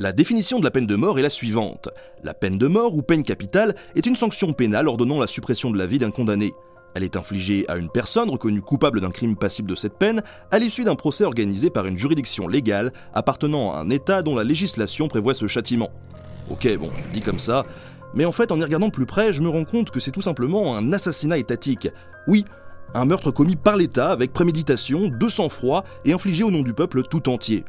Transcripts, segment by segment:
La définition de la peine de mort est la suivante. La peine de mort ou peine capitale est une sanction pénale ordonnant la suppression de la vie d'un condamné. Elle est infligée à une personne reconnue coupable d'un crime passible de cette peine à l'issue d'un procès organisé par une juridiction légale appartenant à un État dont la législation prévoit ce châtiment. Ok, bon, dit comme ça, mais en fait en y regardant plus près, je me rends compte que c'est tout simplement un assassinat étatique. Oui, un meurtre commis par l'État avec préméditation, de sang-froid et infligé au nom du peuple tout entier.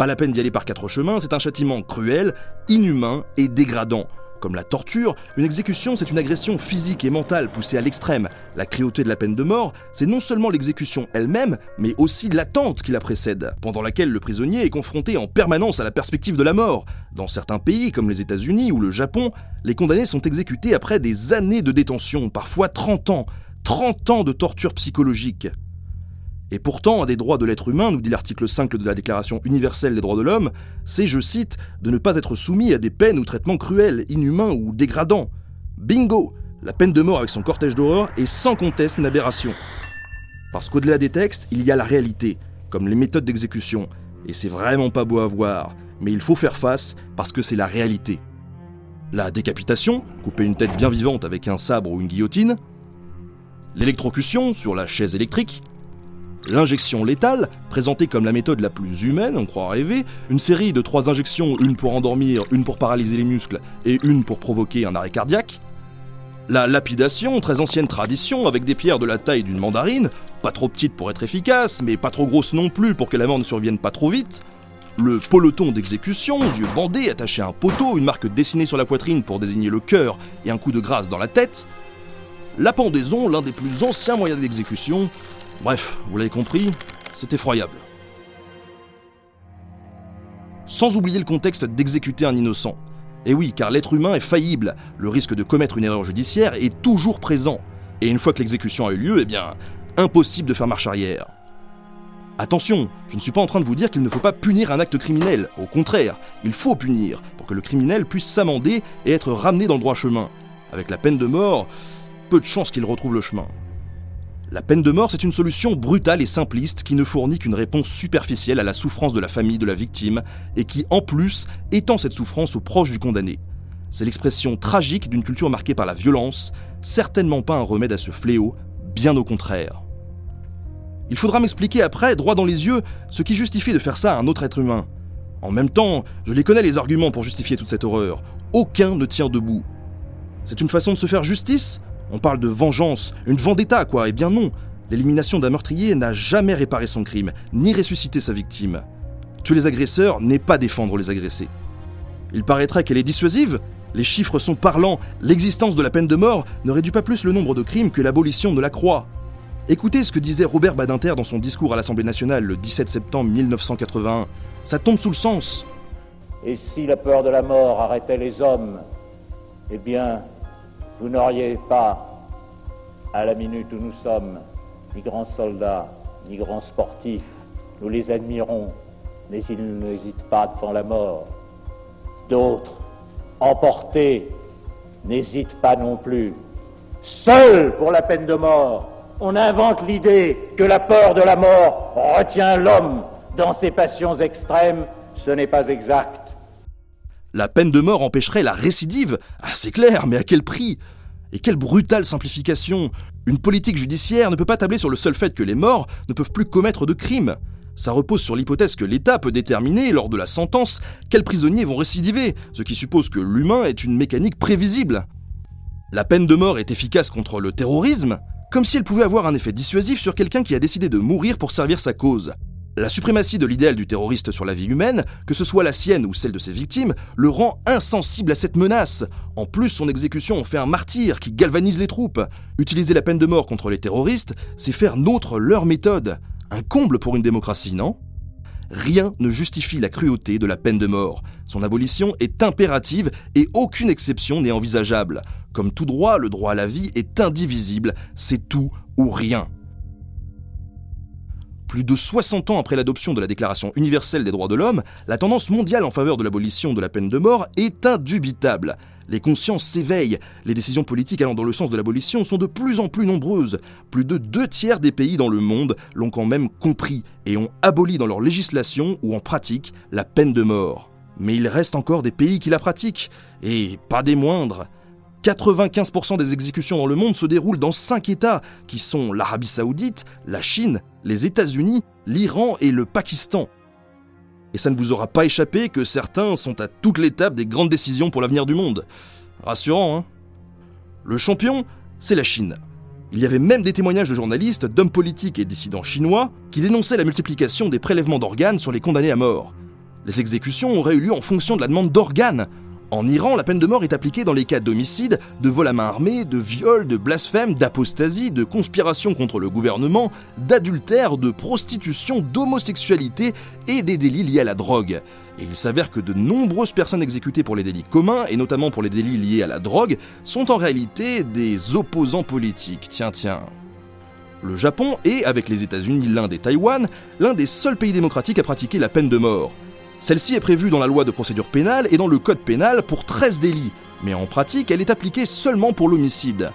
Pas la peine d'y aller par quatre chemins, c'est un châtiment cruel, inhumain et dégradant. Comme la torture, une exécution c'est une agression physique et mentale poussée à l'extrême. La cruauté de la peine de mort, c'est non seulement l'exécution elle-même, mais aussi l'attente qui la précède, pendant laquelle le prisonnier est confronté en permanence à la perspective de la mort. Dans certains pays, comme les États-Unis ou le Japon, les condamnés sont exécutés après des années de détention, parfois 30 ans. 30 ans de torture psychologique. Et pourtant, un des droits de l'être humain, nous dit l'article 5 de la Déclaration universelle des droits de l'homme, c'est, je cite, de ne pas être soumis à des peines ou traitements cruels, inhumains ou dégradants. Bingo La peine de mort avec son cortège d'horreur est sans conteste une aberration. Parce qu'au-delà des textes, il y a la réalité, comme les méthodes d'exécution. Et c'est vraiment pas beau à voir, mais il faut faire face parce que c'est la réalité. La décapitation, couper une tête bien vivante avec un sabre ou une guillotine. L'électrocution sur la chaise électrique, L'injection létale, présentée comme la méthode la plus humaine, on croit rêver, une série de trois injections, une pour endormir, une pour paralyser les muscles et une pour provoquer un arrêt cardiaque. La lapidation, très ancienne tradition, avec des pierres de la taille d'une mandarine, pas trop petite pour être efficace, mais pas trop grosse non plus pour que la mort ne survienne pas trop vite. Le peloton d'exécution, yeux bandés, attaché à un poteau, une marque dessinée sur la poitrine pour désigner le cœur et un coup de grâce dans la tête. La pendaison, l'un des plus anciens moyens d'exécution, Bref, vous l'avez compris, c'est effroyable. Sans oublier le contexte d'exécuter un innocent. Et oui, car l'être humain est faillible, le risque de commettre une erreur judiciaire est toujours présent. Et une fois que l'exécution a eu lieu, eh bien, impossible de faire marche arrière. Attention, je ne suis pas en train de vous dire qu'il ne faut pas punir un acte criminel, au contraire, il faut punir, pour que le criminel puisse s'amender et être ramené dans le droit chemin. Avec la peine de mort, peu de chances qu'il retrouve le chemin. La peine de mort, c'est une solution brutale et simpliste qui ne fournit qu'une réponse superficielle à la souffrance de la famille de la victime et qui, en plus, étend cette souffrance aux proches du condamné. C'est l'expression tragique d'une culture marquée par la violence, certainement pas un remède à ce fléau, bien au contraire. Il faudra m'expliquer après, droit dans les yeux, ce qui justifie de faire ça à un autre être humain. En même temps, je les connais les arguments pour justifier toute cette horreur. Aucun ne tient debout. C'est une façon de se faire justice on parle de vengeance, une vendetta quoi, eh bien non. L'élimination d'un meurtrier n'a jamais réparé son crime, ni ressuscité sa victime. Tuer les agresseurs n'est pas défendre les agressés. Il paraîtrait qu'elle est dissuasive Les chiffres sont parlants, l'existence de la peine de mort ne réduit pas plus le nombre de crimes que l'abolition de la croix. Écoutez ce que disait Robert Badinter dans son discours à l'Assemblée nationale le 17 septembre 1981. Ça tombe sous le sens. Et si la peur de la mort arrêtait les hommes, eh bien, vous n'auriez pas, à la minute où nous sommes, ni grands soldats, ni grands sportifs. Nous les admirons, mais ils n'hésitent pas devant la mort. D'autres, emportés, n'hésitent pas non plus. Seuls pour la peine de mort, on invente l'idée que la peur de la mort retient l'homme dans ses passions extrêmes. Ce n'est pas exact. La peine de mort empêcherait la récidive Ah, c'est clair, mais à quel prix? Et quelle brutale simplification Une politique judiciaire ne peut pas tabler sur le seul fait que les morts ne peuvent plus commettre de crimes. Ça repose sur l'hypothèse que l'État peut déterminer, lors de la sentence, quels prisonniers vont récidiver, ce qui suppose que l'humain est une mécanique prévisible. La peine de mort est efficace contre le terrorisme, comme si elle pouvait avoir un effet dissuasif sur quelqu'un qui a décidé de mourir pour servir sa cause. La suprématie de l'idéal du terroriste sur la vie humaine, que ce soit la sienne ou celle de ses victimes, le rend insensible à cette menace. En plus, son exécution en fait un martyr qui galvanise les troupes. Utiliser la peine de mort contre les terroristes, c'est faire nôtre leur méthode. Un comble pour une démocratie, non? Rien ne justifie la cruauté de la peine de mort. Son abolition est impérative et aucune exception n'est envisageable. Comme tout droit, le droit à la vie est indivisible, c'est tout ou rien. Plus de 60 ans après l'adoption de la Déclaration universelle des droits de l'homme, la tendance mondiale en faveur de l'abolition de la peine de mort est indubitable. Les consciences s'éveillent, les décisions politiques allant dans le sens de l'abolition sont de plus en plus nombreuses. Plus de deux tiers des pays dans le monde l'ont quand même compris et ont aboli dans leur législation ou en pratique la peine de mort. Mais il reste encore des pays qui la pratiquent, et pas des moindres. 95% des exécutions dans le monde se déroulent dans 5 États, qui sont l'Arabie saoudite, la Chine, les États-Unis, l'Iran et le Pakistan. Et ça ne vous aura pas échappé que certains sont à toute l'étape des grandes décisions pour l'avenir du monde. Rassurant, hein? Le champion, c'est la Chine. Il y avait même des témoignages de journalistes, d'hommes politiques et dissidents chinois qui dénonçaient la multiplication des prélèvements d'organes sur les condamnés à mort. Les exécutions auraient eu lieu en fonction de la demande d'organes, en Iran, la peine de mort est appliquée dans les cas d'homicide, de vol à main armée, de viol, de blasphème, d'apostasie, de conspiration contre le gouvernement, d'adultère, de prostitution, d'homosexualité et des délits liés à la drogue. Et il s'avère que de nombreuses personnes exécutées pour les délits communs, et notamment pour les délits liés à la drogue, sont en réalité des opposants politiques. Tiens, tiens. Le Japon est, avec les États-Unis, l'Inde et Taïwan, l'un des seuls pays démocratiques à pratiquer la peine de mort. Celle-ci est prévue dans la loi de procédure pénale et dans le code pénal pour 13 délits, mais en pratique, elle est appliquée seulement pour l'homicide.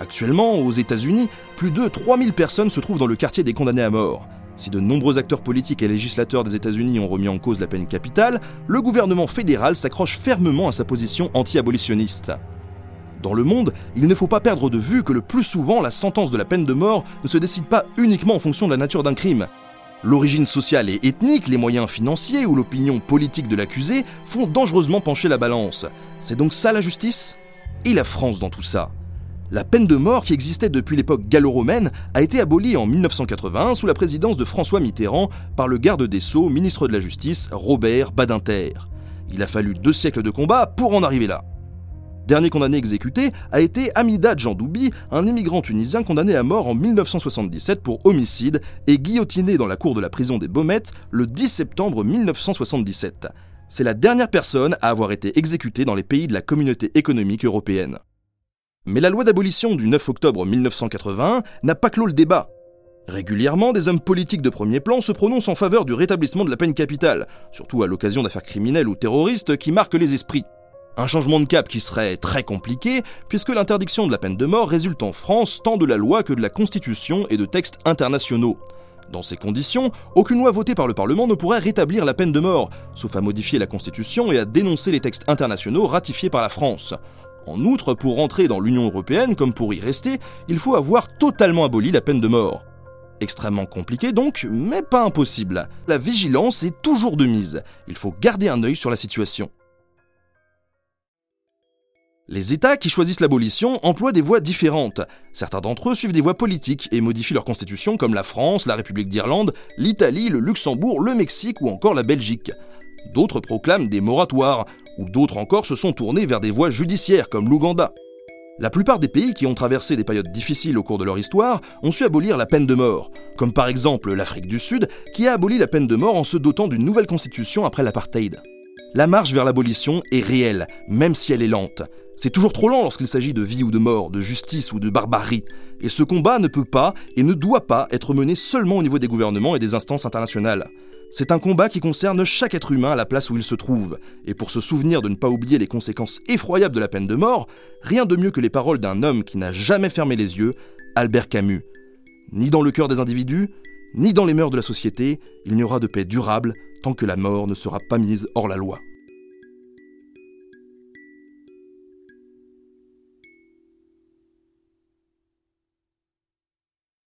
Actuellement, aux États-Unis, plus de 3000 personnes se trouvent dans le quartier des condamnés à mort. Si de nombreux acteurs politiques et législateurs des États-Unis ont remis en cause la peine capitale, le gouvernement fédéral s'accroche fermement à sa position anti-abolitionniste. Dans le monde, il ne faut pas perdre de vue que le plus souvent, la sentence de la peine de mort ne se décide pas uniquement en fonction de la nature d'un crime, L'origine sociale et ethnique, les moyens financiers ou l'opinion politique de l'accusé font dangereusement pencher la balance. C'est donc ça la justice? Et la France dans tout ça? La peine de mort qui existait depuis l'époque gallo-romaine a été abolie en 1981 sous la présidence de François Mitterrand par le garde des Sceaux, ministre de la Justice, Robert Badinter. Il a fallu deux siècles de combat pour en arriver là. Dernier condamné exécuté a été Amida Djandoubi, un immigrant tunisien condamné à mort en 1977 pour homicide et guillotiné dans la cour de la prison des Baumettes le 10 septembre 1977. C'est la dernière personne à avoir été exécutée dans les pays de la communauté économique européenne. Mais la loi d'abolition du 9 octobre 1981 n'a pas clos le débat. Régulièrement, des hommes politiques de premier plan se prononcent en faveur du rétablissement de la peine capitale, surtout à l'occasion d'affaires criminelles ou terroristes qui marquent les esprits. Un changement de cap qui serait très compliqué, puisque l'interdiction de la peine de mort résulte en France tant de la loi que de la Constitution et de textes internationaux. Dans ces conditions, aucune loi votée par le Parlement ne pourrait rétablir la peine de mort, sauf à modifier la Constitution et à dénoncer les textes internationaux ratifiés par la France. En outre, pour entrer dans l'Union européenne comme pour y rester, il faut avoir totalement aboli la peine de mort. Extrêmement compliqué donc, mais pas impossible. La vigilance est toujours de mise. Il faut garder un œil sur la situation. Les États qui choisissent l'abolition emploient des voies différentes. Certains d'entre eux suivent des voies politiques et modifient leur constitution comme la France, la République d'Irlande, l'Italie, le Luxembourg, le Mexique ou encore la Belgique. D'autres proclament des moratoires, ou d'autres encore se sont tournés vers des voies judiciaires comme l'Ouganda. La plupart des pays qui ont traversé des périodes difficiles au cours de leur histoire ont su abolir la peine de mort, comme par exemple l'Afrique du Sud qui a aboli la peine de mort en se dotant d'une nouvelle constitution après l'apartheid. La marche vers l'abolition est réelle, même si elle est lente. C'est toujours trop lent lorsqu'il s'agit de vie ou de mort, de justice ou de barbarie. Et ce combat ne peut pas et ne doit pas être mené seulement au niveau des gouvernements et des instances internationales. C'est un combat qui concerne chaque être humain à la place où il se trouve. Et pour se souvenir de ne pas oublier les conséquences effroyables de la peine de mort, rien de mieux que les paroles d'un homme qui n'a jamais fermé les yeux, Albert Camus. Ni dans le cœur des individus, ni dans les mœurs de la société, il n'y aura de paix durable tant que la mort ne sera pas mise hors la loi.